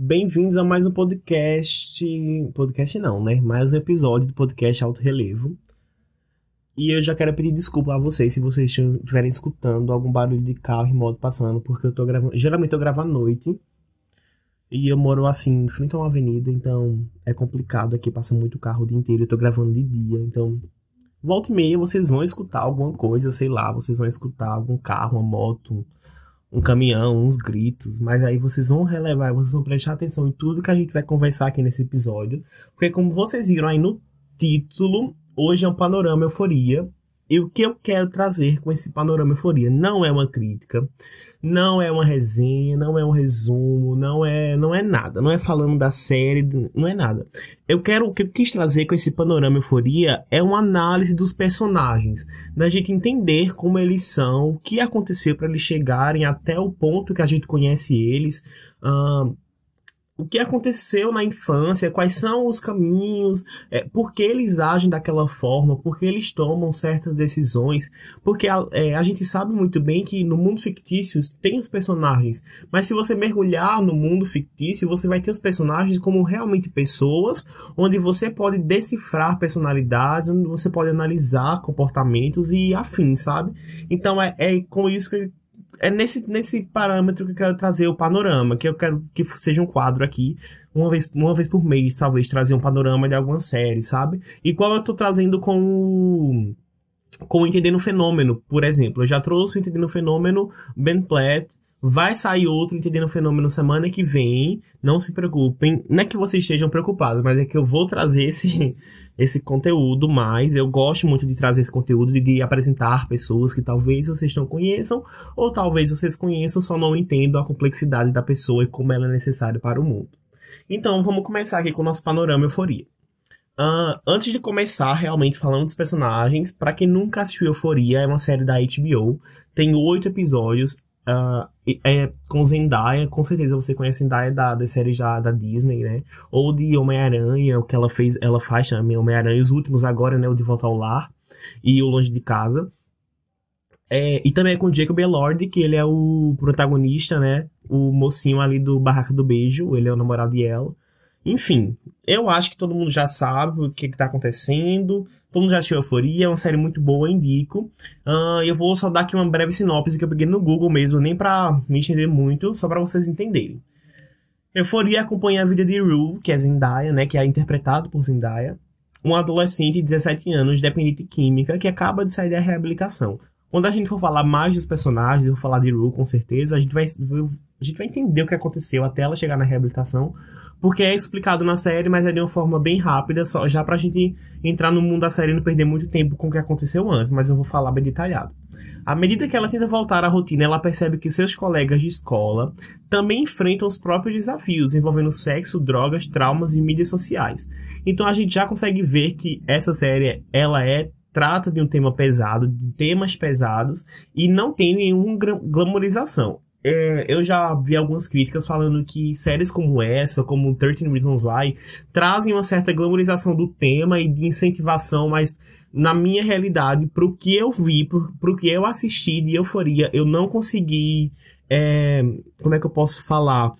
Bem-vindos a mais um podcast. Podcast não, né? Mais um episódio do podcast Alto Relevo. E eu já quero pedir desculpa a vocês se vocês estiverem escutando algum barulho de carro e moto passando, porque eu tô gravando. Geralmente eu gravo à noite. E eu moro assim, em frente a uma avenida, então é complicado aqui, passa muito carro o dia inteiro. Eu tô gravando de dia, então. Volta e meia vocês vão escutar alguma coisa, sei lá, vocês vão escutar algum carro, uma moto, um caminhão, uns gritos, mas aí vocês vão relevar, vocês vão prestar atenção em tudo que a gente vai conversar aqui nesse episódio, porque como vocês viram aí no título, hoje é um panorama euforia, e o que eu quero trazer com esse panorama euforia não é uma crítica, não é uma resenha, não é um resumo, não é, não é nada, não é falando da série, não é nada. Eu quero o que eu quis trazer com esse panorama euforia é uma análise dos personagens, da gente entender como eles são, o que aconteceu para eles chegarem até o ponto que a gente conhece eles. Uh, o que aconteceu na infância, quais são os caminhos, é, por que eles agem daquela forma, por que eles tomam certas decisões, porque a, é, a gente sabe muito bem que no mundo fictício tem os personagens, mas se você mergulhar no mundo fictício, você vai ter os personagens como realmente pessoas, onde você pode decifrar personalidades, onde você pode analisar comportamentos e afins, sabe? Então é, é com isso que é nesse, nesse parâmetro que eu quero trazer o panorama, que eu quero que seja um quadro aqui, uma vez, uma vez por mês, talvez, trazer um panorama de alguma série, sabe? Igual eu tô trazendo com o, com Entendendo o Fenômeno, por exemplo. Eu já trouxe o Entendendo o Fenômeno, Ben Platt, Vai sair outro Entendendo o Fenômeno semana que vem. Não se preocupem. Não é que vocês estejam preocupados, mas é que eu vou trazer esse, esse conteúdo mais. Eu gosto muito de trazer esse conteúdo, de, de apresentar pessoas que talvez vocês não conheçam, ou talvez vocês conheçam, só não entendam a complexidade da pessoa e como ela é necessária para o mundo. Então, vamos começar aqui com o nosso panorama euforia. Uh, antes de começar realmente falando dos personagens, para quem nunca assistiu Euforia, é uma série da HBO, tem oito episódios, Uh, é, com Zendaya, com certeza você conhece Zendaya da, das séries da, da Disney, né? Ou de Homem-Aranha, o que ela fez, ela faz também Homem-Aranha, os últimos agora, né? O De Volta ao Lar e o Longe de Casa. É, e também é com Jacob Elord, que ele é o protagonista, né? O mocinho ali do Barraca do Beijo, ele é o namorado de ela. Enfim, eu acho que todo mundo já sabe o que, está acontecendo. Todo mundo já assistiu Euforia, é uma série muito boa, indico. Uh, eu vou só dar aqui uma breve sinopse que eu peguei no Google mesmo, nem pra me entender muito, só para vocês entenderem. Euforia acompanha a vida de Rue, que é Zendaya, né, que é interpretado por Zendaya, um adolescente de 17 anos, dependente de química, que acaba de sair da reabilitação. Quando a gente for falar mais dos personagens, eu vou falar de Rue com certeza, a gente vai, a gente vai entender o que aconteceu até ela chegar na reabilitação, porque é explicado na série, mas é de uma forma bem rápida, só já pra gente entrar no mundo da série e não perder muito tempo com o que aconteceu antes, mas eu vou falar bem detalhado. À medida que ela tenta voltar à rotina, ela percebe que seus colegas de escola também enfrentam os próprios desafios envolvendo sexo, drogas, traumas e mídias sociais. Então a gente já consegue ver que essa série ela é trata de um tema pesado, de temas pesados e não tem nenhuma glamorização é, eu já vi algumas críticas falando que séries como essa, como 13 Reasons Why, trazem uma certa glamorização do tema e de incentivação, mas na minha realidade, pro que eu vi, pro, pro que eu assisti de euforia, eu não consegui. É, como é que eu posso falar?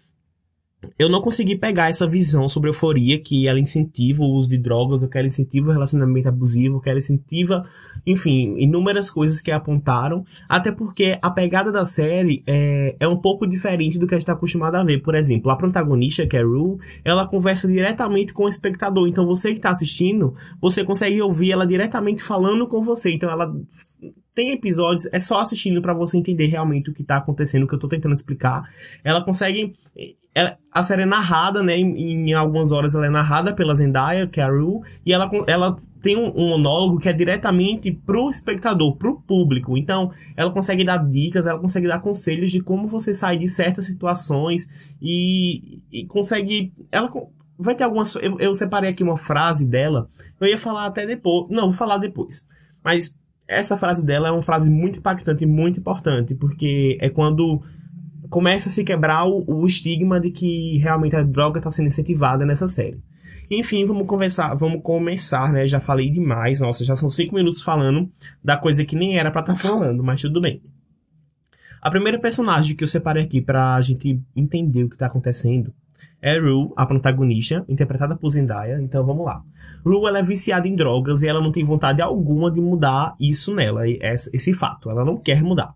Eu não consegui pegar essa visão sobre euforia, que ela incentiva o uso de drogas, ou que ela incentiva o relacionamento abusivo, que ela incentiva, enfim, inúmeras coisas que apontaram, até porque a pegada da série é, é um pouco diferente do que a gente está acostumado a ver. Por exemplo, a protagonista, que é Rue, ela conversa diretamente com o espectador, então você que está assistindo, você consegue ouvir ela diretamente falando com você, então ela tem episódios, é só assistindo para você entender realmente o que tá acontecendo, o que eu tô tentando explicar. Ela consegue. Ela, a série é narrada, né? Em, em, algumas horas ela é narrada pela Zendaya, que é a Rue, e ela, ela tem um, um, monólogo que é diretamente pro espectador, pro público. Então, ela consegue dar dicas, ela consegue dar conselhos de como você sair de certas situações e, e consegue. Ela vai ter algumas. Eu, eu separei aqui uma frase dela. Eu ia falar até depois. Não, vou falar depois. Mas essa frase dela é uma frase muito impactante e muito importante, porque é quando começa a se quebrar o, o estigma de que realmente a droga está sendo incentivada nessa série. Enfim, vamos conversar, vamos começar, né? Já falei demais, nossa, já são cinco minutos falando da coisa que nem era para estar tá falando, mas tudo bem. A primeira personagem que eu separei aqui pra gente entender o que tá acontecendo é Rue, a protagonista, interpretada por Zendaya. Então vamos lá. Rue ela é viciada em drogas e ela não tem vontade alguma de mudar isso nela, esse fato. Ela não quer mudar.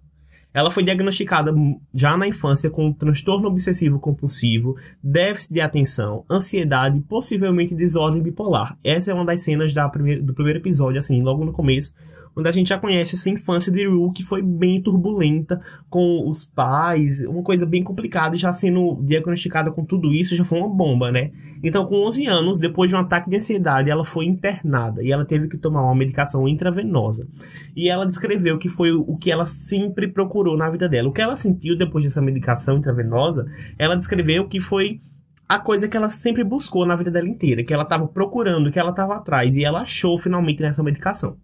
Ela foi diagnosticada já na infância com transtorno obsessivo compulsivo, déficit de atenção, ansiedade e possivelmente desordem bipolar. Essa é uma das cenas da primeira, do primeiro episódio, assim, logo no começo, onde a gente já conhece essa infância de Rue, que foi bem turbulenta com os pais, uma coisa bem complicada, e já sendo diagnosticada com tudo isso, já foi uma bomba, né? Então, com 11 anos, depois de um ataque de ansiedade, ela foi internada e ela teve que tomar uma medicação intravenosa. E ela descreveu que foi o que ela sempre procurou na vida dela. O que ela sentiu depois dessa medicação intravenosa, ela descreveu que foi a coisa que ela sempre buscou na vida dela inteira, que ela estava procurando, que ela estava atrás, e ela achou finalmente nessa medicação.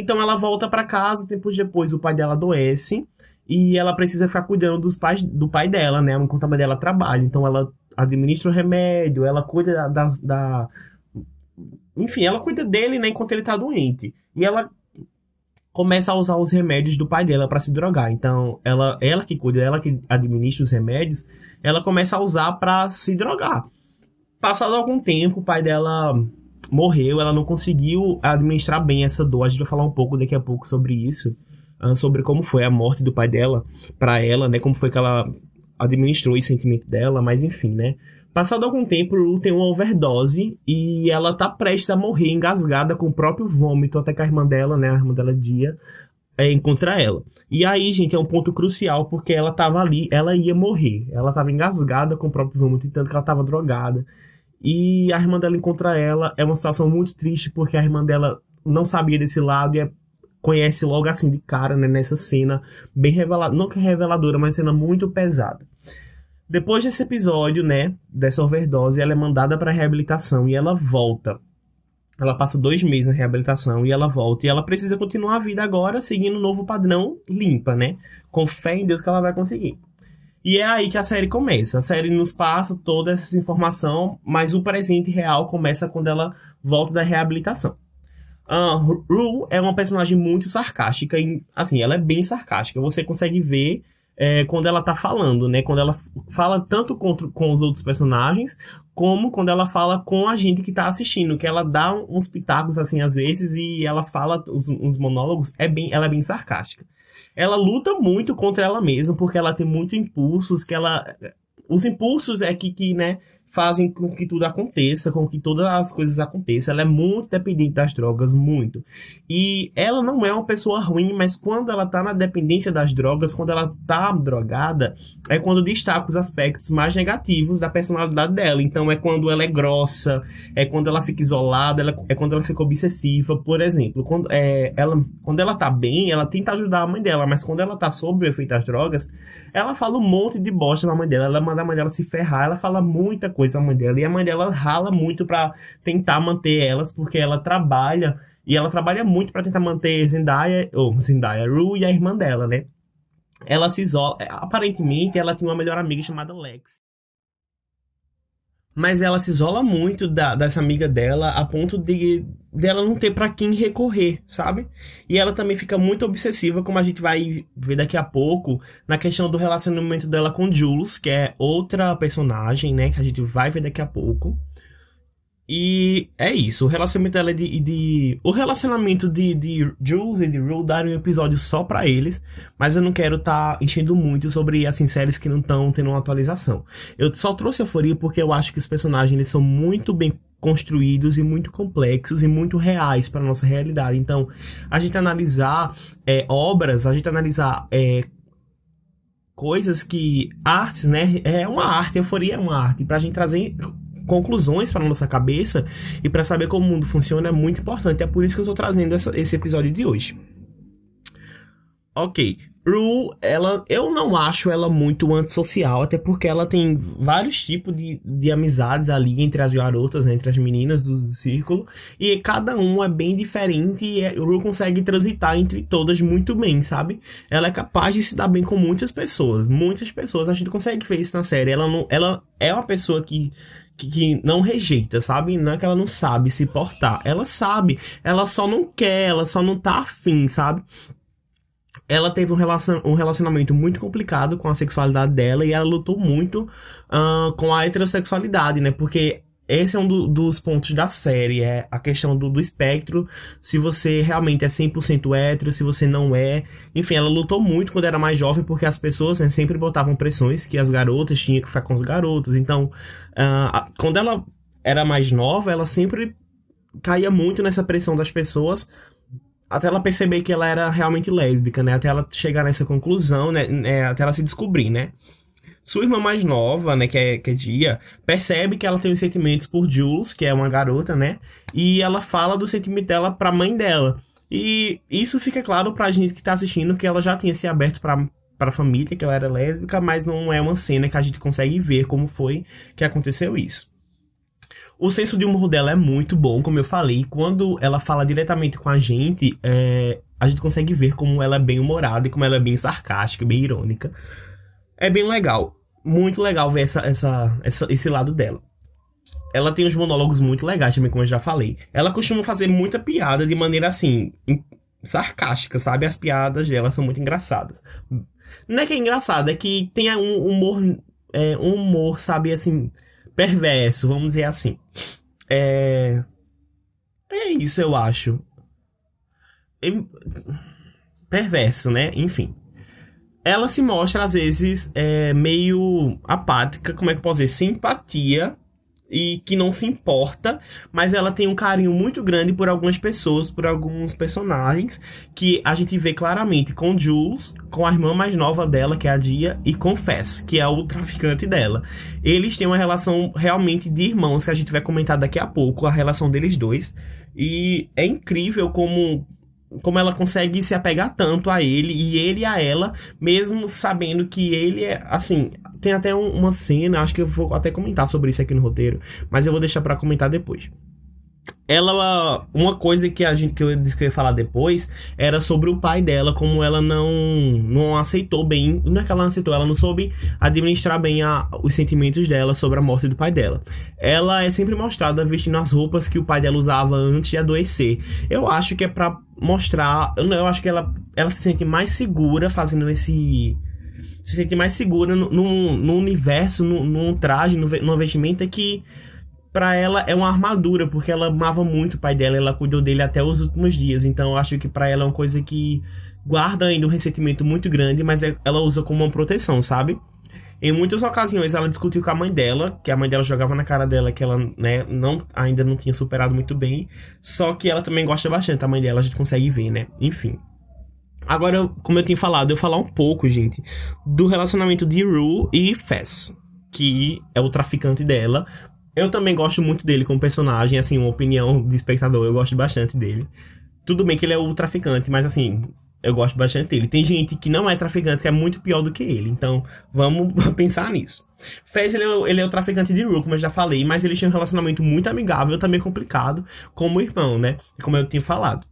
Então ela volta para casa, tempos depois o pai dela adoece e ela precisa ficar cuidando dos pais, do pai dela, né? Enquanto a mãe dela trabalha. Então ela administra o remédio, ela cuida da, da, enfim, ela cuida dele, né, enquanto ele tá doente. E ela começa a usar os remédios do pai dela para se drogar. Então, ela, ela que cuida, ela que administra os remédios, ela começa a usar para se drogar. Passado algum tempo, o pai dela morreu, ela não conseguiu administrar bem essa dor. A gente vai falar um pouco daqui a pouco sobre isso, uh, sobre como foi a morte do pai dela para ela, né? Como foi que ela administrou esse sentimento dela, mas enfim, né? Passado algum tempo, Ru tem uma overdose e ela tá prestes a morrer engasgada com o próprio vômito, até que a irmã dela, né, a irmã dela Dia, é, encontra ela. E aí, gente, é um ponto crucial, porque ela tava ali, ela ia morrer. Ela tava engasgada com o próprio vômito, tanto que ela tava drogada. E a irmã dela encontra ela. É uma situação muito triste porque a irmã dela não sabia desse lado e é, conhece logo assim de cara, né, nessa cena bem reveladora, não que reveladora, mas cena muito pesada. Depois desse episódio, né, dessa overdose, ela é mandada para reabilitação e ela volta. Ela passa dois meses na reabilitação e ela volta. E ela precisa continuar a vida agora seguindo um novo padrão limpa, né? Com fé em Deus que ela vai conseguir. E é aí que a série começa. A série nos passa toda essa informação, mas o presente real começa quando ela volta da reabilitação. Uh, Rue é uma personagem muito sarcástica e, assim, ela é bem sarcástica. Você consegue ver é, quando ela tá falando, né? Quando ela fala tanto com, com os outros personagens, como quando ela fala com a gente que tá assistindo, que ela dá uns pitacos, assim, às vezes, e ela fala os, uns monólogos, é bem, ela é bem sarcástica ela luta muito contra ela mesma, porque ela tem muitos impulsos, que ela. Os impulsos é que, que né, fazem com que tudo aconteça, com que todas as coisas aconteçam. Ela é muito dependente das drogas, muito. E ela não é uma pessoa ruim, mas quando ela tá na dependência das drogas, quando ela tá drogada, é quando destaca os aspectos mais negativos da personalidade dela. Então é quando ela é grossa, é quando ela fica isolada, ela, é quando ela fica obsessiva, por exemplo. Quando, é, ela, quando ela tá bem, ela tenta ajudar a mãe dela, mas quando ela tá sob o efeito das drogas, ela fala um monte de bosta na mãe dela, ela manda a mãe dela se ferrar, ela fala muita coisa a mãe dela. E a mãe dela rala muito para tentar manter elas, porque ela trabalha e ela trabalha muito para tentar manter Zendaya, ou Zendaya, Rue e a irmã dela, né? Ela se isola. Aparentemente, ela tinha uma melhor amiga chamada Lex mas ela se isola muito da, dessa amiga dela a ponto de dela não ter para quem recorrer, sabe? E ela também fica muito obsessiva, como a gente vai ver daqui a pouco, na questão do relacionamento dela com Jules, que é outra personagem, né, que a gente vai ver daqui a pouco. E é isso, o relacionamento dela é de, de. o relacionamento de, de Jules e de Rue darem um episódio só para eles, mas eu não quero estar tá enchendo muito sobre assim, séries que não estão tendo uma atualização. Eu só trouxe euforia porque eu acho que os personagens eles são muito bem construídos e muito complexos e muito reais para nossa realidade. Então, a gente analisar é, obras, a gente analisar é, coisas que artes, né? É uma arte, euforia é uma arte, para a gente trazer conclusões para nossa cabeça e para saber como o mundo funciona é muito importante. É por isso que eu estou trazendo essa, esse episódio de hoje. Ok. Rue, ela, eu não acho ela muito antissocial, até porque ela tem vários tipos de, de amizades ali entre as garotas, né, entre as meninas do, do círculo, e cada um é bem diferente e é, Rue consegue transitar entre todas muito bem, sabe? Ela é capaz de se dar bem com muitas pessoas, muitas pessoas, a gente consegue ver isso na série. Ela, não, ela é uma pessoa que que, não rejeita, sabe? Não é que ela não sabe se portar. Ela sabe, ela só não quer, ela só não tá afim, sabe? ela teve um, relacion, um relacionamento muito complicado com a sexualidade dela e ela lutou muito uh, com a heterossexualidade, né? Porque esse é um do, dos pontos da série, é a questão do, do espectro, se você realmente é 100% hétero, se você não é. Enfim, ela lutou muito quando era mais jovem, porque as pessoas né, sempre botavam pressões que as garotas tinham que ficar com os garotos. Então, uh, quando ela era mais nova, ela sempre caía muito nessa pressão das pessoas até ela perceber que ela era realmente lésbica, né? Até ela chegar nessa conclusão, né? É, até ela se descobrir, né? Sua irmã mais nova, né, que é, que é Dia, percebe que ela tem os sentimentos por Jules, que é uma garota, né? E ela fala do sentimento dela pra mãe dela. E isso fica claro pra gente que tá assistindo que ela já tinha se aberto pra, pra família, que ela era lésbica, mas não é uma cena que a gente consegue ver como foi que aconteceu isso. O senso de humor dela é muito bom, como eu falei. Quando ela fala diretamente com a gente, é, a gente consegue ver como ela é bem humorada e como ela é bem sarcástica, bem irônica. É bem legal. Muito legal ver essa, essa, essa, esse lado dela. Ela tem uns monólogos muito legais também, como eu já falei. Ela costuma fazer muita piada de maneira assim, sarcástica, sabe? As piadas dela são muito engraçadas. Não é que é engraçado, é que tem um humor, é, um humor, sabe, assim, perverso, vamos dizer assim. É. É isso, eu acho. Perverso, né? Enfim. Ela se mostra, às vezes, é, meio apática, como é que eu posso dizer? Simpatia e que não se importa, mas ela tem um carinho muito grande por algumas pessoas, por alguns personagens, que a gente vê claramente com Jules, com a irmã mais nova dela, que é a Dia, e com Fess, que é o traficante dela. Eles têm uma relação realmente de irmãos, que a gente vai comentar daqui a pouco, a relação deles dois. E é incrível como como ela consegue se apegar tanto a ele e ele a ela, mesmo sabendo que ele é assim, tem até um, uma cena, acho que eu vou até comentar sobre isso aqui no roteiro, mas eu vou deixar para comentar depois. Ela, uma coisa que a gente que eu disse que eu ia falar depois era sobre o pai dela, como ela não não aceitou bem, não é que ela não aceitou, ela não soube administrar bem a, os sentimentos dela sobre a morte do pai dela. Ela é sempre mostrada vestindo as roupas que o pai dela usava antes de adoecer. Eu acho que é para mostrar, eu, acho que ela ela se sente mais segura fazendo esse se sente mais segura no, no, universo, num traje, numa vestimenta que para ela é uma armadura, porque ela amava muito o pai dela, ela cuidou dele até os últimos dias. Então eu acho que para ela é uma coisa que guarda ainda um ressentimento muito grande, mas é, ela usa como uma proteção, sabe? Em muitas ocasiões ela discutiu com a mãe dela, que a mãe dela jogava na cara dela que ela né, não, ainda não tinha superado muito bem. Só que ela também gosta bastante da mãe dela, a gente consegue ver, né? Enfim. Agora, como eu tinha falado, eu vou falar um pouco, gente, do relacionamento de Rue e Fess, que é o traficante dela. Eu também gosto muito dele como personagem, assim, uma opinião de espectador, eu gosto bastante dele. Tudo bem que ele é o traficante, mas assim, eu gosto bastante dele. Tem gente que não é traficante que é muito pior do que ele, então vamos pensar nisso. Fez, ele, é ele é o traficante de Rue, como eu já falei, mas ele tinha um relacionamento muito amigável, também complicado, como irmão, né? Como eu tinha falado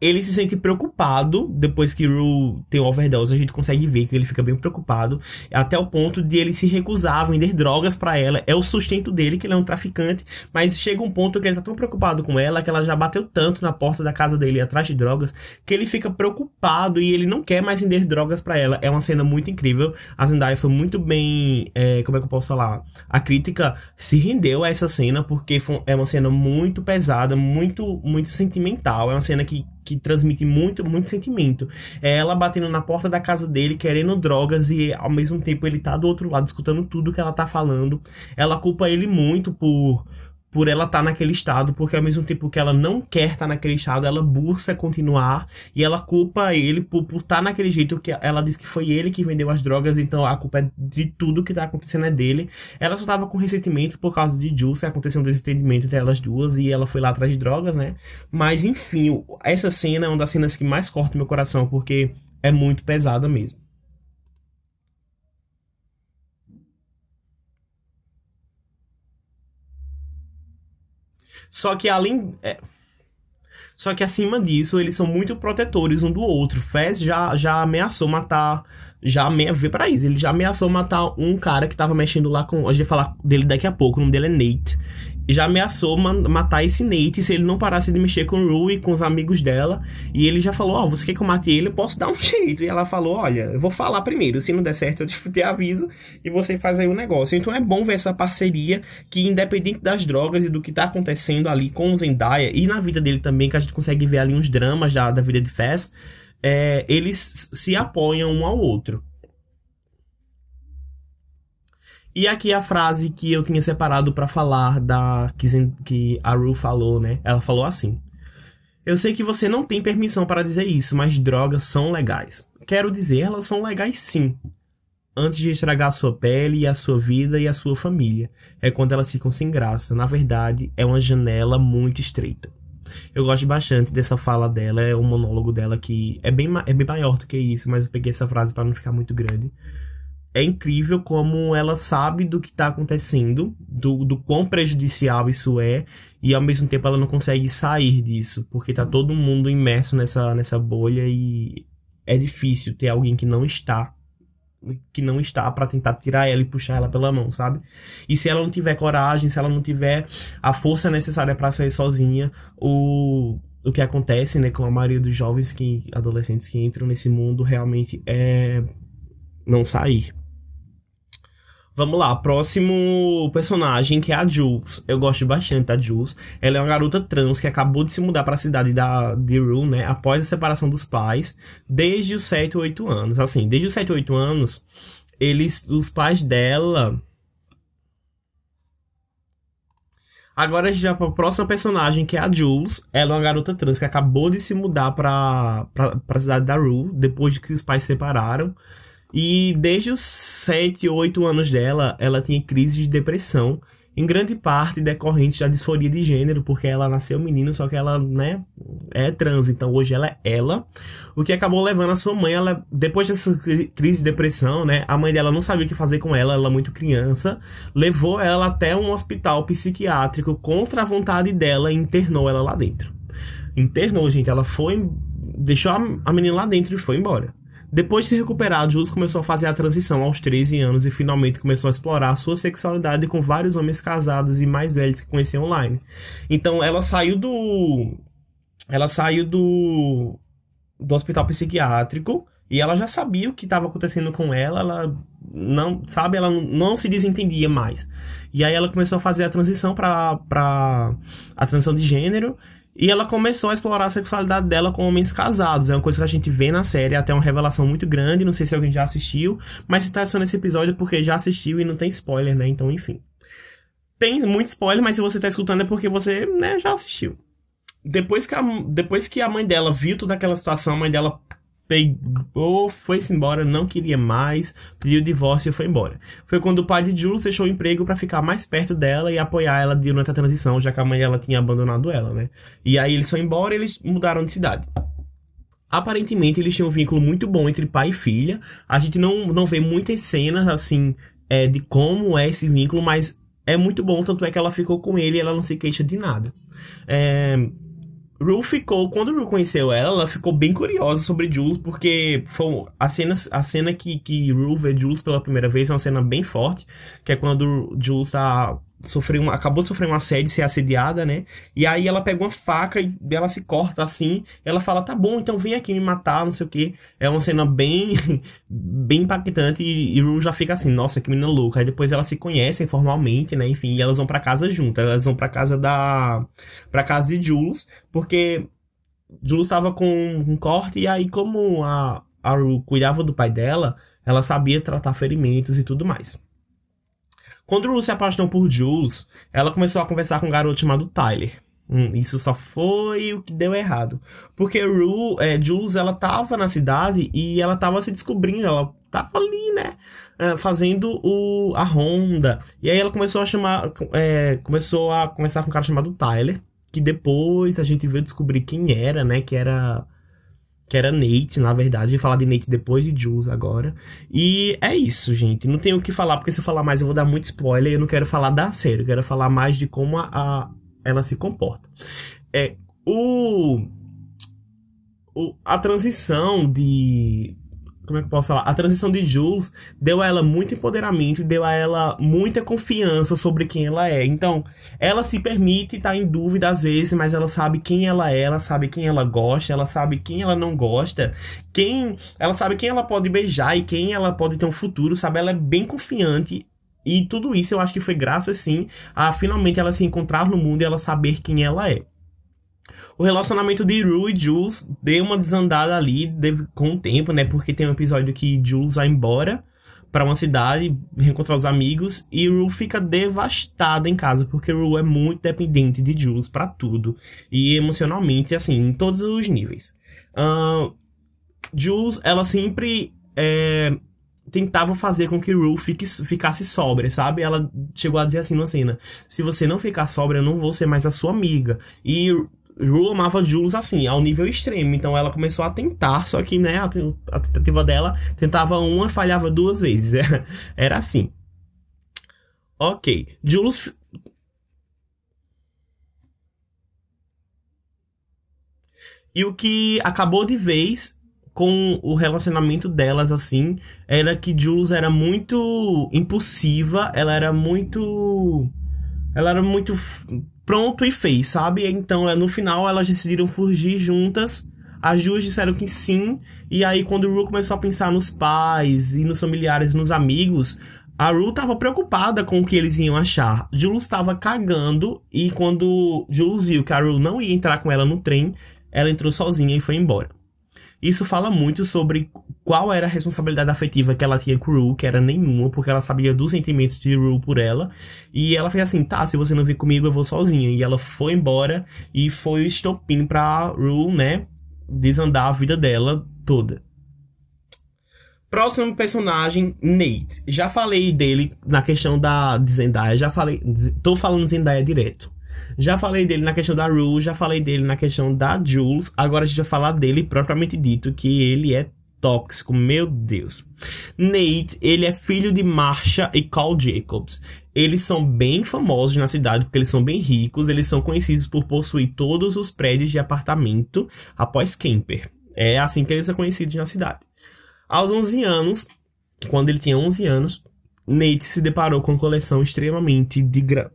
ele se sente preocupado depois que Rue tem o overdose. A gente consegue ver que ele fica bem preocupado, até o ponto de ele se recusar a vender drogas para ela. É o sustento dele, que ele é um traficante, mas chega um ponto que ele tá tão preocupado com ela que ela já bateu tanto na porta da casa dele atrás de drogas que ele fica preocupado e ele não quer mais vender drogas para ela. É uma cena muito incrível. A Zendaya foi muito bem, é, como é que eu posso falar? A crítica se rendeu a essa cena porque foi, é uma cena muito pesada, muito muito sentimental. É uma cena que que transmite muito, muito sentimento. É ela batendo na porta da casa dele, querendo drogas, e ao mesmo tempo ele tá do outro lado, escutando tudo que ela tá falando. Ela culpa ele muito por por ela estar tá naquele estado, porque ao mesmo tempo que ela não quer estar tá naquele estado, ela busca continuar e ela culpa ele por estar tá naquele jeito que ela diz que foi ele que vendeu as drogas, então a culpa é de tudo que tá acontecendo é dele. Ela só tava com ressentimento por causa de Juice, aconteceu um desentendimento entre elas duas e ela foi lá atrás de drogas, né? Mas enfim, essa cena é uma das cenas que mais corta meu coração, porque é muito pesada mesmo. Só que além. É... Só que acima disso, eles são muito protetores um do outro. Fez já, já ameaçou matar. Já ameaçou. Vê pra isso. Ele já ameaçou matar um cara que tava mexendo lá com. A gente vai falar dele daqui a pouco. O nome dele é Nate. Já ameaçou matar esse Nate se ele não parasse de mexer com o Rue e com os amigos dela. E ele já falou: Ó, oh, você quer que eu mate ele? Eu posso dar um jeito. E ela falou: Olha, eu vou falar primeiro. Se não der certo, eu te, te aviso e você faz aí o negócio. Então é bom ver essa parceria que, independente das drogas e do que tá acontecendo ali com o Zendaya e na vida dele também, que a gente consegue ver ali uns dramas da, da vida de Fez, é, eles se apoiam um ao outro. E aqui a frase que eu tinha separado para falar da que, a Ru falou, né? Ela falou assim: Eu sei que você não tem permissão para dizer isso, mas drogas são legais. Quero dizer, elas são legais sim. Antes de estragar a sua pele, a sua vida e a sua família. É quando elas ficam sem graça. Na verdade, é uma janela muito estreita. Eu gosto bastante dessa fala dela, é um monólogo dela que é bem, é bem maior do que isso, mas eu peguei essa frase para não ficar muito grande é incrível como ela sabe do que está acontecendo, do, do quão prejudicial isso é, e ao mesmo tempo ela não consegue sair disso, porque tá todo mundo imerso nessa, nessa bolha e é difícil ter alguém que não está que não está para tentar tirar ela e puxar ela pela mão, sabe? E se ela não tiver coragem, se ela não tiver a força necessária para sair sozinha, o o que acontece, né, com a maioria dos jovens que adolescentes que entram nesse mundo realmente é não sair. Vamos lá, próximo personagem que é a Jules. Eu gosto bastante da Jules. Ela é uma garota trans que acabou de se mudar para a cidade da de Rue, né, após a separação dos pais, desde os 7 ou 8 anos. Assim, desde os 7 ou 8 anos, eles os pais dela Agora a gente vai para a próxima personagem, que é a Jules. Ela é uma garota trans que acabou de se mudar para a cidade da Rue, depois de que os pais se separaram. E desde os 7, 8 anos dela, ela tinha crise de depressão, em grande parte decorrente da disforia de gênero, porque ela nasceu menino, só que ela, né, é trans, então hoje ela é ela. O que acabou levando a sua mãe, ela, depois dessa crise de depressão, né, a mãe dela não sabia o que fazer com ela, ela muito criança, levou ela até um hospital psiquiátrico contra a vontade dela e internou ela lá dentro. Internou, gente, ela foi, deixou a menina lá dentro e foi embora. Depois de se recuperar, Jules começou a fazer a transição aos 13 anos e finalmente começou a explorar sua sexualidade com vários homens casados e mais velhos que conhecia online. Então ela saiu do. Ela saiu do. do hospital psiquiátrico e ela já sabia o que estava acontecendo com ela, ela não, sabe, ela não se desentendia mais. E aí ela começou a fazer a transição para a transição de gênero e ela começou a explorar a sexualidade dela com homens casados. É uma coisa que a gente vê na série, até uma revelação muito grande. Não sei se alguém já assistiu, mas se tá assistindo esse episódio é porque já assistiu e não tem spoiler, né? Então, enfim. Tem muito spoiler, mas se você tá escutando é porque você, né, já assistiu. Depois que a, depois que a mãe dela viu toda aquela situação, a mãe dela pegou, foi-se embora, não queria mais, pediu divórcio e foi embora. Foi quando o pai de Jules deixou o emprego para ficar mais perto dela e apoiar ela durante a transição, já que a mãe dela tinha abandonado ela, né? E aí eles foram embora e eles mudaram de cidade. Aparentemente eles tinham um vínculo muito bom entre pai e filha. A gente não, não vê muitas cenas assim é, de como é esse vínculo, mas é muito bom, tanto é que ela ficou com ele e ela não se queixa de nada. É, Rue ficou, quando Rue conheceu ela, ela ficou bem curiosa sobre Jules, porque foi a cena, a cena que, que Rue vê Jules pela primeira vez é uma cena bem forte, que é quando Jules tá sofreu uma, acabou de sofrer um assédio, ser assediada, né? E aí ela pega uma faca e ela se corta assim. ela fala: "Tá bom, então vem aqui me matar, não sei o quê". É uma cena bem bem impactante e, e Rue já fica assim: "Nossa, que menina louca". Aí depois elas se conhecem formalmente, né? Enfim, elas vão para casa juntas. Elas vão para casa da para casa de Jules, porque Jules estava com um corte e aí como a a Rue cuidava do pai dela, ela sabia tratar ferimentos e tudo mais. Quando Rue se apaixonou por Jules, ela começou a conversar com um garoto chamado Tyler. Hum, isso só foi o que deu errado. Porque Rue, é, Jules, ela tava na cidade e ela tava se descobrindo, ela tava ali, né? É, fazendo o, a ronda. E aí ela começou a chamar. É, começou a conversar com um cara chamado Tyler. Que depois a gente veio descobrir quem era, né? Que era que era Nate, na verdade. Vou falar de Nate depois de Jules agora. E é isso, gente. Não tenho o que falar, porque se eu falar mais eu vou dar muito spoiler. Eu não quero falar da série, eu quero falar mais de como a, a ela se comporta. É, o, o, a transição de como é que eu posso falar? A transição de Jules deu a ela muito empoderamento, deu a ela muita confiança sobre quem ela é. Então, ela se permite estar em dúvida às vezes, mas ela sabe quem ela é, ela sabe quem ela gosta, ela sabe quem ela não gosta, quem, ela sabe quem ela pode beijar e quem ela pode ter um futuro, sabe? Ela é bem confiante. E tudo isso eu acho que foi graças sim a finalmente ela se encontrar no mundo e ela saber quem ela é. O relacionamento de Rue e Jules deu uma desandada ali com o tempo, né? Porque tem um episódio que Jules vai embora para uma cidade reencontrar os amigos e Rue fica devastada em casa porque Rue é muito dependente de Jules para tudo e emocionalmente assim em todos os níveis. Uh, Jules ela sempre é, tentava fazer com que Rue fique, ficasse sóbria, sabe? Ela chegou a dizer assim na cena: se você não ficar sóbria, eu não vou ser mais a sua amiga. E Rue amava Jules assim, ao nível extremo. Então ela começou a tentar, só que, né, a, tentativa dela tentava uma, falhava duas vezes. Era assim. Ok. Jules. E o que acabou de vez com o relacionamento delas, assim, era que Jules era muito impulsiva, ela era muito. Ela era muito pronto e fez, sabe? Então, é, no final, elas decidiram fugir juntas. As duas disseram que sim. E aí, quando o Ru começou a pensar nos pais e nos familiares, nos amigos, a Ru tava preocupada com o que eles iam achar. Jules estava cagando e quando Jules viu que a Ru não ia entrar com ela no trem, ela entrou sozinha e foi embora. Isso fala muito sobre qual era a responsabilidade afetiva que ela tinha com Rue, que era nenhuma, porque ela sabia dos sentimentos de Rue por ela. E ela fez assim: tá, se você não vir comigo, eu vou sozinha. E ela foi embora e foi o estopim pra Rue, né, desandar a vida dela toda. Próximo personagem, Nate. Já falei dele na questão da Zendaya, já falei, tô falando Zendaya direto. Já falei dele na questão da Rue, já falei dele na questão da Jules. Agora a gente vai falar dele propriamente dito, que ele é tóxico, meu Deus. Nate, ele é filho de Marsha e Carl Jacobs. Eles são bem famosos na cidade porque eles são bem ricos, eles são conhecidos por possuir todos os prédios de apartamento após Kemper. É assim que eles são conhecidos na cidade. Aos 11 anos, quando ele tinha 11 anos, Nate se deparou com uma coleção extremamente de gra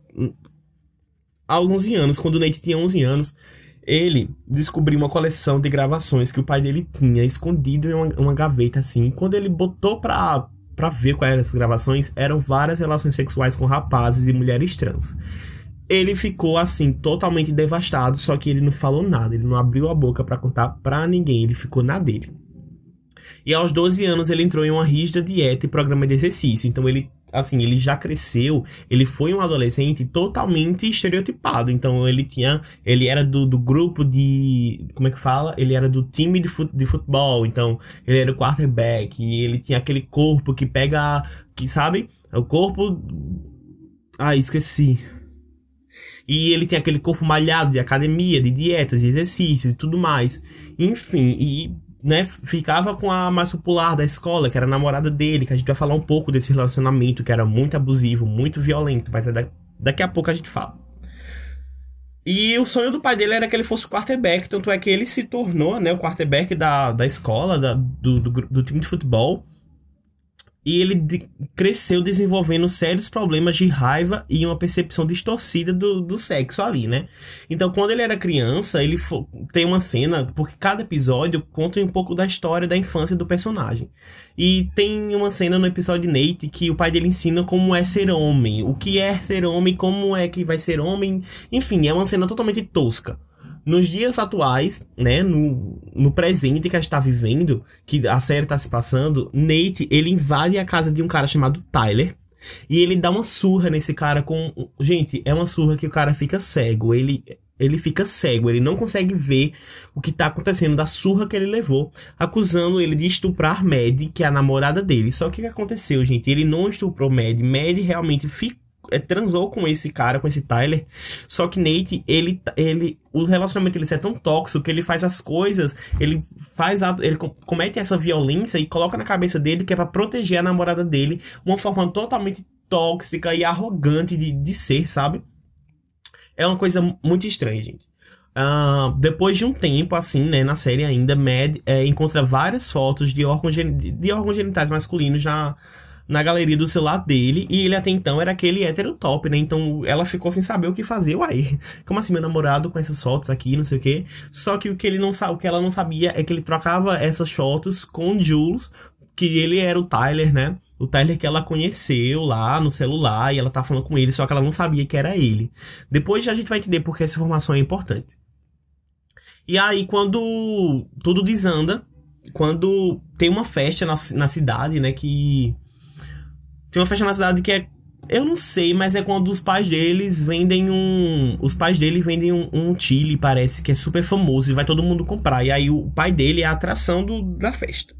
aos 11 anos, quando Nate tinha 11 anos, ele descobriu uma coleção de gravações que o pai dele tinha escondido em uma, uma gaveta assim. Quando ele botou pra, pra ver quais eram essas gravações, eram várias relações sexuais com rapazes e mulheres trans. Ele ficou assim, totalmente devastado, só que ele não falou nada, ele não abriu a boca para contar pra ninguém, ele ficou na dele. E aos 12 anos ele entrou em uma rígida dieta e programa de exercício. Então ele assim, ele já cresceu, ele foi um adolescente totalmente estereotipado. Então ele tinha, ele era do, do grupo de, como é que fala? Ele era do time de, fut, de futebol, então ele era o quarterback, e ele tinha aquele corpo que pega, que sabe? O corpo Ah, esqueci. E ele tinha aquele corpo malhado de academia, de dietas, de exercício e tudo mais. Enfim, e né, ficava com a mais popular da escola, que era a namorada dele, que a gente vai falar um pouco desse relacionamento, que era muito abusivo, muito violento, mas é daqui a pouco a gente fala. E o sonho do pai dele era que ele fosse o quarterback, tanto é que ele se tornou, né, o quarterback da, da escola, da, do, do, do time de futebol. E ele de cresceu desenvolvendo sérios problemas de raiva e uma percepção distorcida do, do sexo ali, né? Então, quando ele era criança, ele tem uma cena, porque cada episódio conta um pouco da história da infância do personagem. E tem uma cena no episódio Nate que o pai dele ensina como é ser homem, o que é ser homem, como é que vai ser homem. Enfim, é uma cena totalmente tosca nos dias atuais, né, no, no presente que a gente tá vivendo, que a série tá se passando, Nate, ele invade a casa de um cara chamado Tyler, e ele dá uma surra nesse cara com... Gente, é uma surra que o cara fica cego, ele... Ele fica cego, ele não consegue ver o que tá acontecendo da surra que ele levou, acusando ele de estuprar Mad, que é a namorada dele. Só que o que aconteceu, gente? Ele não estuprou Mad, Mad realmente ficou é, transou com esse cara, com esse Tyler. Só que Nate, ele, ele, o relacionamento dele é tão tóxico que ele faz as coisas, ele faz, a, ele comete essa violência e coloca na cabeça dele que é para proteger a namorada dele, uma forma totalmente tóxica e arrogante de, de ser, sabe? É uma coisa muito estranha, gente. Uh, depois de um tempo, assim, né, na série ainda, Mad é, encontra várias fotos de órgãos, de órgãos genitais masculinos na, na galeria do celular dele, e ele até então era aquele hétero top, né? Então ela ficou sem saber o que fazer. Uai, como assim meu namorado com essas fotos aqui, não sei o quê. Só que o que ele não o que ela não sabia é que ele trocava essas fotos com Jules, que ele era o Tyler, né? O Tyler que ela conheceu lá no celular e ela tá falando com ele, só que ela não sabia que era ele. Depois a gente vai entender porque essa informação é importante. E aí, quando tudo desanda, quando tem uma festa na, na cidade, né? Que. Tem uma festa na cidade que é. Eu não sei, mas é quando os pais deles vendem um. Os pais dele vendem um, um chile, parece, que é super famoso e vai todo mundo comprar. E aí o pai dele é a atração do, da festa.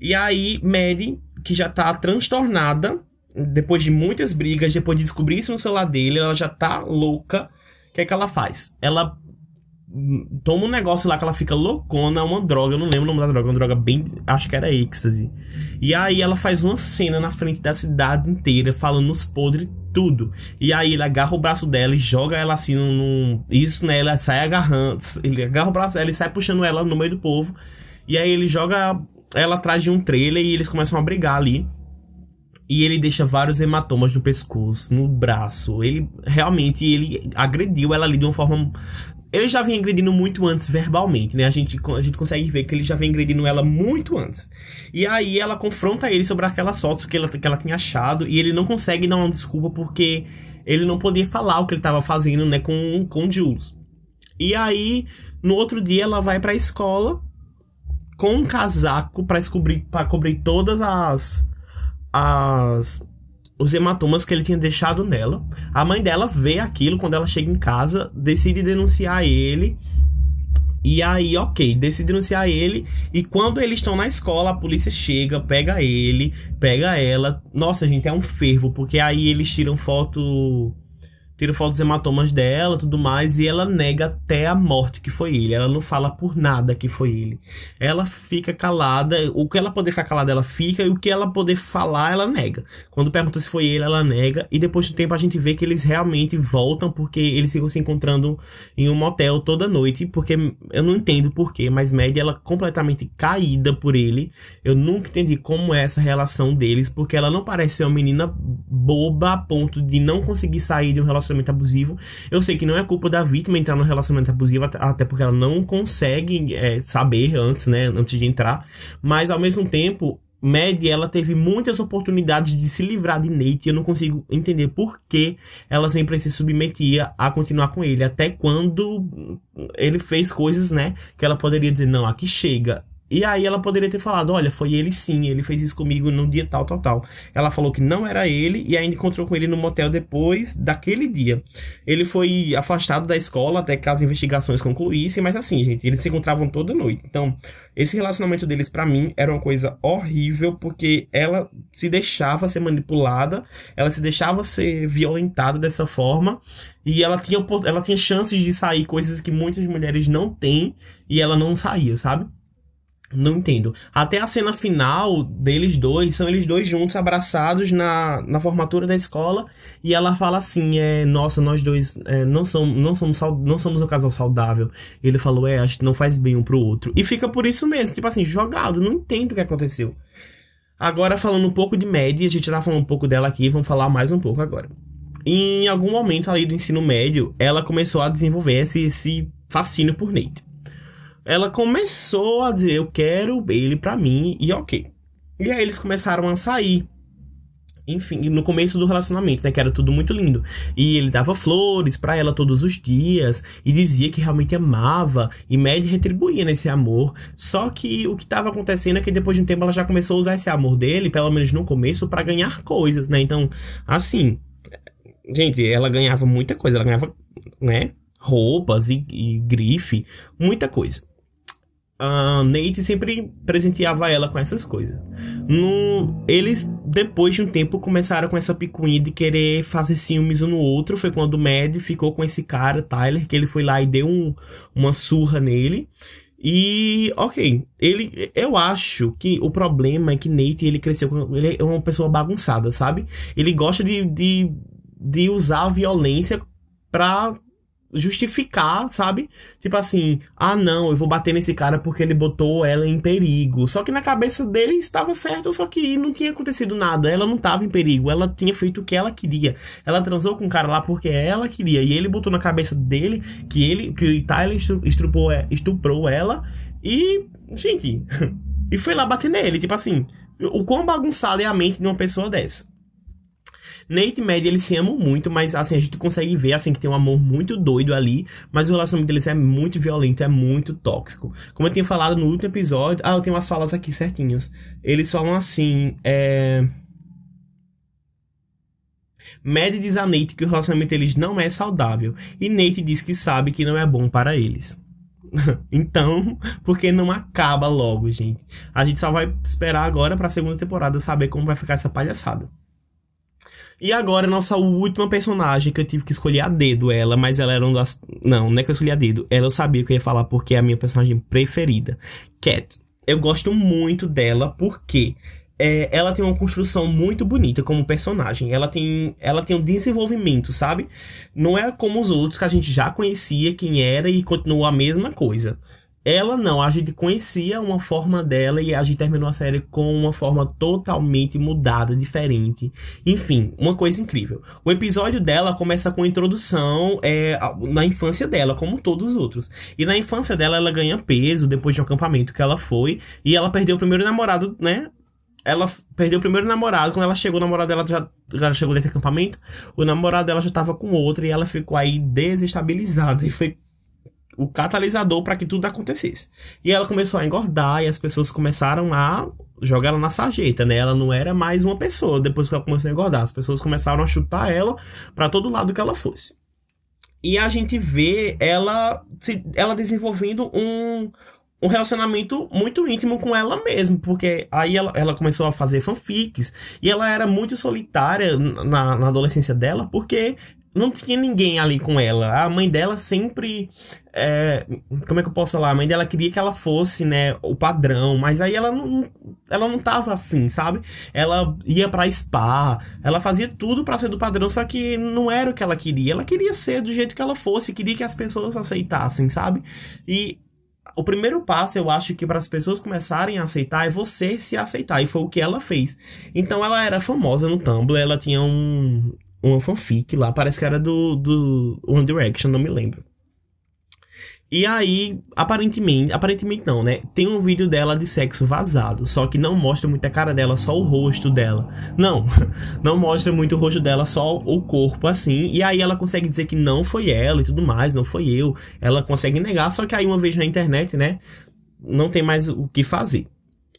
E aí, Maddie que já tá transtornada, depois de muitas brigas, depois de descobrir isso no celular dele, ela já tá louca. O que é que ela faz? Ela toma um negócio lá que ela fica loucona, uma droga, eu não lembro o nome da droga, uma droga bem, acho que era êxtase. E aí ela faz uma cena na frente da cidade inteira, falando nos podres tudo. E aí ele agarra o braço dela e joga ela assim num, isso, né, ela sai agarrando, ele agarra o braço dela e sai puxando ela no meio do povo. E aí ele joga ela atrás de um trailer e eles começam a brigar ali. E ele deixa vários hematomas no pescoço, no braço. Ele realmente ele agrediu ela ali de uma forma. Ele já vinha agredindo muito antes verbalmente, né? A gente, a gente consegue ver que ele já vem agredindo ela muito antes. E aí ela confronta ele sobre aquelas fotos que ela, que ela tinha achado. E ele não consegue dar uma desculpa porque ele não podia falar o que ele estava fazendo, né? Com, com Jules. E aí, no outro dia, ela vai pra escola com um casaco para cobrir, pra cobrir todas as, as os hematomas que ele tinha deixado nela. A mãe dela vê aquilo quando ela chega em casa, decide denunciar ele. E aí, ok, decide denunciar ele. E quando eles estão na escola, a polícia chega, pega ele, pega ela. Nossa, gente, é um fervo, porque aí eles tiram foto tira fotos dos hematomas dela tudo mais, e ela nega até a morte que foi ele. Ela não fala por nada que foi ele. Ela fica calada, o que ela poder ficar calada, ela fica, e o que ela poder falar, ela nega. Quando pergunta se foi ele, ela nega, e depois do tempo a gente vê que eles realmente voltam, porque eles ficam se encontrando em um motel toda noite, porque eu não entendo porquê, mas Maddie, ela completamente caída por ele. Eu nunca entendi como é essa relação deles, porque ela não parece ser uma menina boba a ponto de não conseguir sair de um relacionamento relacionamento abusivo. Eu sei que não é culpa da vítima entrar no relacionamento abusivo, até porque ela não consegue é, saber antes, né, antes de entrar. Mas ao mesmo tempo, Maddie, ela teve muitas oportunidades de se livrar de Nate e eu não consigo entender por que ela sempre se submetia a continuar com ele. Até quando ele fez coisas, né, que ela poderia dizer, não, aqui chega. E aí ela poderia ter falado, olha, foi ele sim, ele fez isso comigo no dia tal, tal, tal. Ela falou que não era ele e ainda encontrou com ele no motel depois daquele dia. Ele foi afastado da escola até que as investigações concluíssem, mas assim, gente, eles se encontravam toda noite. Então, esse relacionamento deles para mim era uma coisa horrível porque ela se deixava ser manipulada, ela se deixava ser violentada dessa forma e ela tinha ela tinha chances de sair coisas que muitas mulheres não têm e ela não saía, sabe? Não entendo. Até a cena final deles dois, são eles dois juntos, abraçados na, na formatura da escola, e ela fala assim, é, nossa, nós dois é, não, somos, não, somos, não somos um casal saudável. Ele falou, é, acho que não faz bem um pro outro. E fica por isso mesmo, tipo assim, jogado, não entendo o que aconteceu. Agora, falando um pouco de média, a gente tá falando um pouco dela aqui, vamos falar mais um pouco agora. Em algum momento ali do ensino médio, ela começou a desenvolver esse, esse fascínio por Nate ela começou a dizer: Eu quero ele pra mim, e ok. E aí eles começaram a sair. Enfim, no começo do relacionamento, né? Que era tudo muito lindo. E ele dava flores para ela todos os dias. E dizia que realmente amava. E Mad retribuía nesse amor. Só que o que estava acontecendo é que depois de um tempo ela já começou a usar esse amor dele, pelo menos no começo, para ganhar coisas, né? Então, assim. Gente, ela ganhava muita coisa. Ela ganhava, né? Roupas e, e grife, muita coisa a Nate sempre presenteava ela com essas coisas. No, eles, depois de um tempo, começaram com essa picuinha de querer fazer ciúmes um no outro. Foi quando o Mad ficou com esse cara, Tyler, que ele foi lá e deu um, uma surra nele. E, ok, ele, eu acho que o problema é que Nate, ele cresceu, ele é uma pessoa bagunçada, sabe? Ele gosta de, de, de usar a violência pra justificar, sabe? Tipo assim, ah não, eu vou bater nesse cara porque ele botou ela em perigo. Só que na cabeça dele estava certo, só que não tinha acontecido nada. Ela não estava em perigo, ela tinha feito o que ela queria. Ela transou com o cara lá porque ela queria. E ele botou na cabeça dele que ele, que o Tyler estuprou, estuprou ela e, gente, e foi lá bater nele. Tipo assim, o quão bagunçado é a mente de uma pessoa dessa. Nate e Maddie, eles se amam muito, mas assim, a gente consegue ver assim que tem um amor muito doido ali, mas o relacionamento deles é muito violento, é muito tóxico. Como eu tinha falado no último episódio, ah, eu tenho umas falas aqui certinhas. Eles falam assim, é Maddie diz a Nate que o relacionamento deles não é saudável, e Nate diz que sabe que não é bom para eles. então, porque não acaba logo, gente. A gente só vai esperar agora para a segunda temporada saber como vai ficar essa palhaçada. E agora, nossa última personagem que eu tive que escolher a dedo ela, mas ela era uma das. Não, não é que eu escolhi a dedo. Ela sabia que eu ia falar porque é a minha personagem preferida. Cat. Eu gosto muito dela porque é, ela tem uma construção muito bonita como personagem. Ela tem, ela tem um desenvolvimento, sabe? Não é como os outros que a gente já conhecia quem era e continuou a mesma coisa. Ela não, a gente conhecia uma forma dela e a gente terminou a série com uma forma totalmente mudada, diferente. Enfim, uma coisa incrível. O episódio dela começa com a introdução é, na infância dela, como todos os outros. E na infância dela, ela ganha peso depois de um acampamento que ela foi. E ela perdeu o primeiro namorado, né? Ela perdeu o primeiro namorado. Quando ela chegou, o namorado dela já, já chegou nesse acampamento. O namorado dela já tava com outro e ela ficou aí desestabilizada. E foi o catalisador para que tudo acontecesse. E ela começou a engordar e as pessoas começaram a jogar ela na sarjeta, né? Ela não era mais uma pessoa depois que ela começou a engordar. As pessoas começaram a chutar ela para todo lado que ela fosse. E a gente vê ela, ela desenvolvendo um, um relacionamento muito íntimo com ela mesma, porque aí ela, ela começou a fazer fanfics e ela era muito solitária na, na adolescência dela, porque não tinha ninguém ali com ela. A mãe dela sempre. É, como é que eu posso falar? A mãe dela queria que ela fosse, né, o padrão, mas aí ela não, ela não tava afim, sabe? Ela ia pra spa, ela fazia tudo para ser do padrão, só que não era o que ela queria. Ela queria ser do jeito que ela fosse, queria que as pessoas aceitassem, sabe? E o primeiro passo, eu acho que para as pessoas começarem a aceitar é você se aceitar, e foi o que ela fez. Então ela era famosa no Tumblr, ela tinha um, uma fanfic lá, parece que era do, do One Direction, não me lembro. E aí, aparentemente, aparentemente não, né? Tem um vídeo dela de sexo vazado, só que não mostra muita cara dela, só o rosto dela. Não, não mostra muito o rosto dela, só o corpo assim. E aí ela consegue dizer que não foi ela e tudo mais, não foi eu. Ela consegue negar, só que aí uma vez na internet, né? Não tem mais o que fazer.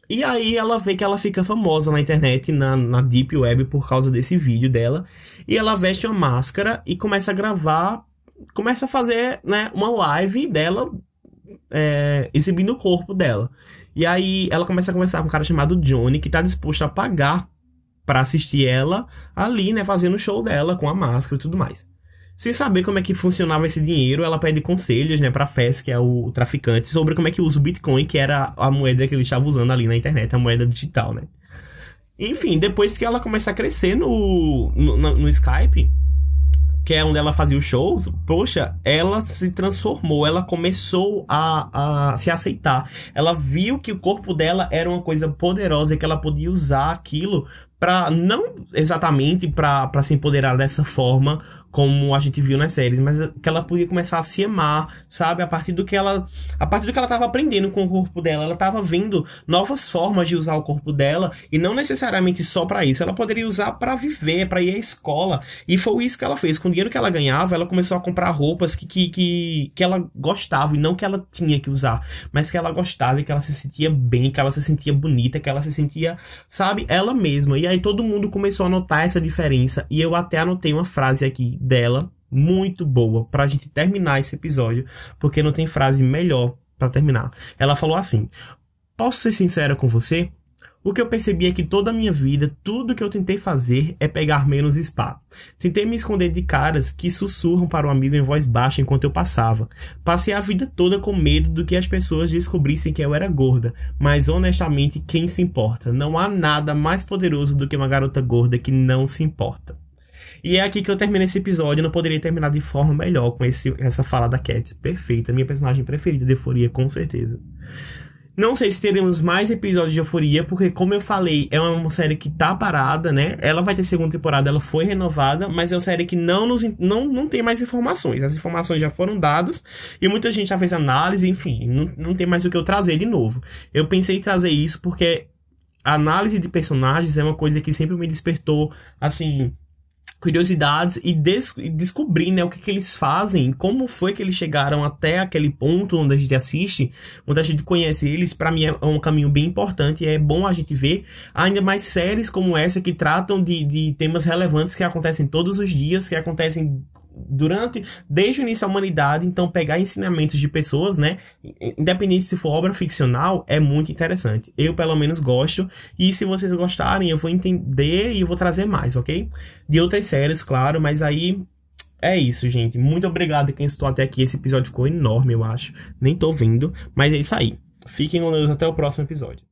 E aí ela vê que ela fica famosa na internet, na, na Deep Web, por causa desse vídeo dela. E ela veste uma máscara e começa a gravar, começa a fazer né, uma live dela é, exibindo o corpo dela. E aí ela começa a conversar com um cara chamado Johnny, que tá disposto a pagar para assistir ela ali, né, fazendo o show dela com a máscara e tudo mais. Sem saber como é que funcionava esse dinheiro, ela pede conselhos, né, pra Fess, que é o traficante, sobre como é que usa o Bitcoin, que era a moeda que ele estava usando ali na internet, a moeda digital, né. Enfim, depois que ela começa a crescer no, no, no Skype, que é onde ela fazia os shows, poxa, ela se transformou, ela começou a, a se aceitar. Ela viu que o corpo dela era uma coisa poderosa e que ela podia usar aquilo para não exatamente para se empoderar dessa forma como a gente viu nas séries, mas que ela podia começar a se amar, sabe? A partir do que ela, a partir do que ela estava aprendendo com o corpo dela, ela estava vendo novas formas de usar o corpo dela e não necessariamente só para isso, ela poderia usar para viver, para ir à escola. E foi isso que ela fez. Com o dinheiro que ela ganhava, ela começou a comprar roupas que, que, que, que ela gostava e não que ela tinha que usar, mas que ela gostava e que ela se sentia bem, que ela se sentia bonita, que ela se sentia, sabe, ela mesma. E aí todo mundo começou a notar essa diferença e eu até anotei uma frase aqui dela, muito boa, pra gente terminar esse episódio, porque não tem frase melhor para terminar. Ela falou assim: Posso ser sincera com você? O que eu percebi é que toda a minha vida, tudo que eu tentei fazer é pegar menos spa. Tentei me esconder de caras que sussurram para o um amigo em voz baixa enquanto eu passava. Passei a vida toda com medo do que as pessoas descobrissem que eu era gorda, mas honestamente, quem se importa? Não há nada mais poderoso do que uma garota gorda que não se importa. E é aqui que eu termino esse episódio. Eu não poderia terminar de forma melhor com esse, essa fala da Cat. Perfeita. Minha personagem preferida de Euforia, com certeza. Não sei se teremos mais episódios de Euforia, porque, como eu falei, é uma série que tá parada, né? Ela vai ter segunda temporada, ela foi renovada, mas é uma série que não, nos, não, não tem mais informações. As informações já foram dadas e muita gente já fez análise, enfim, não, não tem mais o que eu trazer de novo. Eu pensei em trazer isso porque a análise de personagens é uma coisa que sempre me despertou, assim, curiosidades e, des descobrir né, o que, que eles fazem, como foi que eles chegaram até aquele ponto onde a gente assiste, onde a gente conhece eles, para mim é um caminho bem importante e é bom a gente ver ainda mais séries como essa que tratam de, de temas relevantes que acontecem todos os dias, que acontecem durante, desde o início da humanidade, então pegar ensinamentos de pessoas, né, independente se for obra ficcional, é muito interessante. Eu, pelo menos, gosto, e se vocês gostarem, eu vou entender e eu vou trazer mais, ok? De outras séries, claro, mas aí é isso, gente. Muito obrigado quem estou até aqui. Esse episódio ficou enorme, eu acho. Nem tô vendo, mas é isso aí. Fiquem com Deus até o próximo episódio.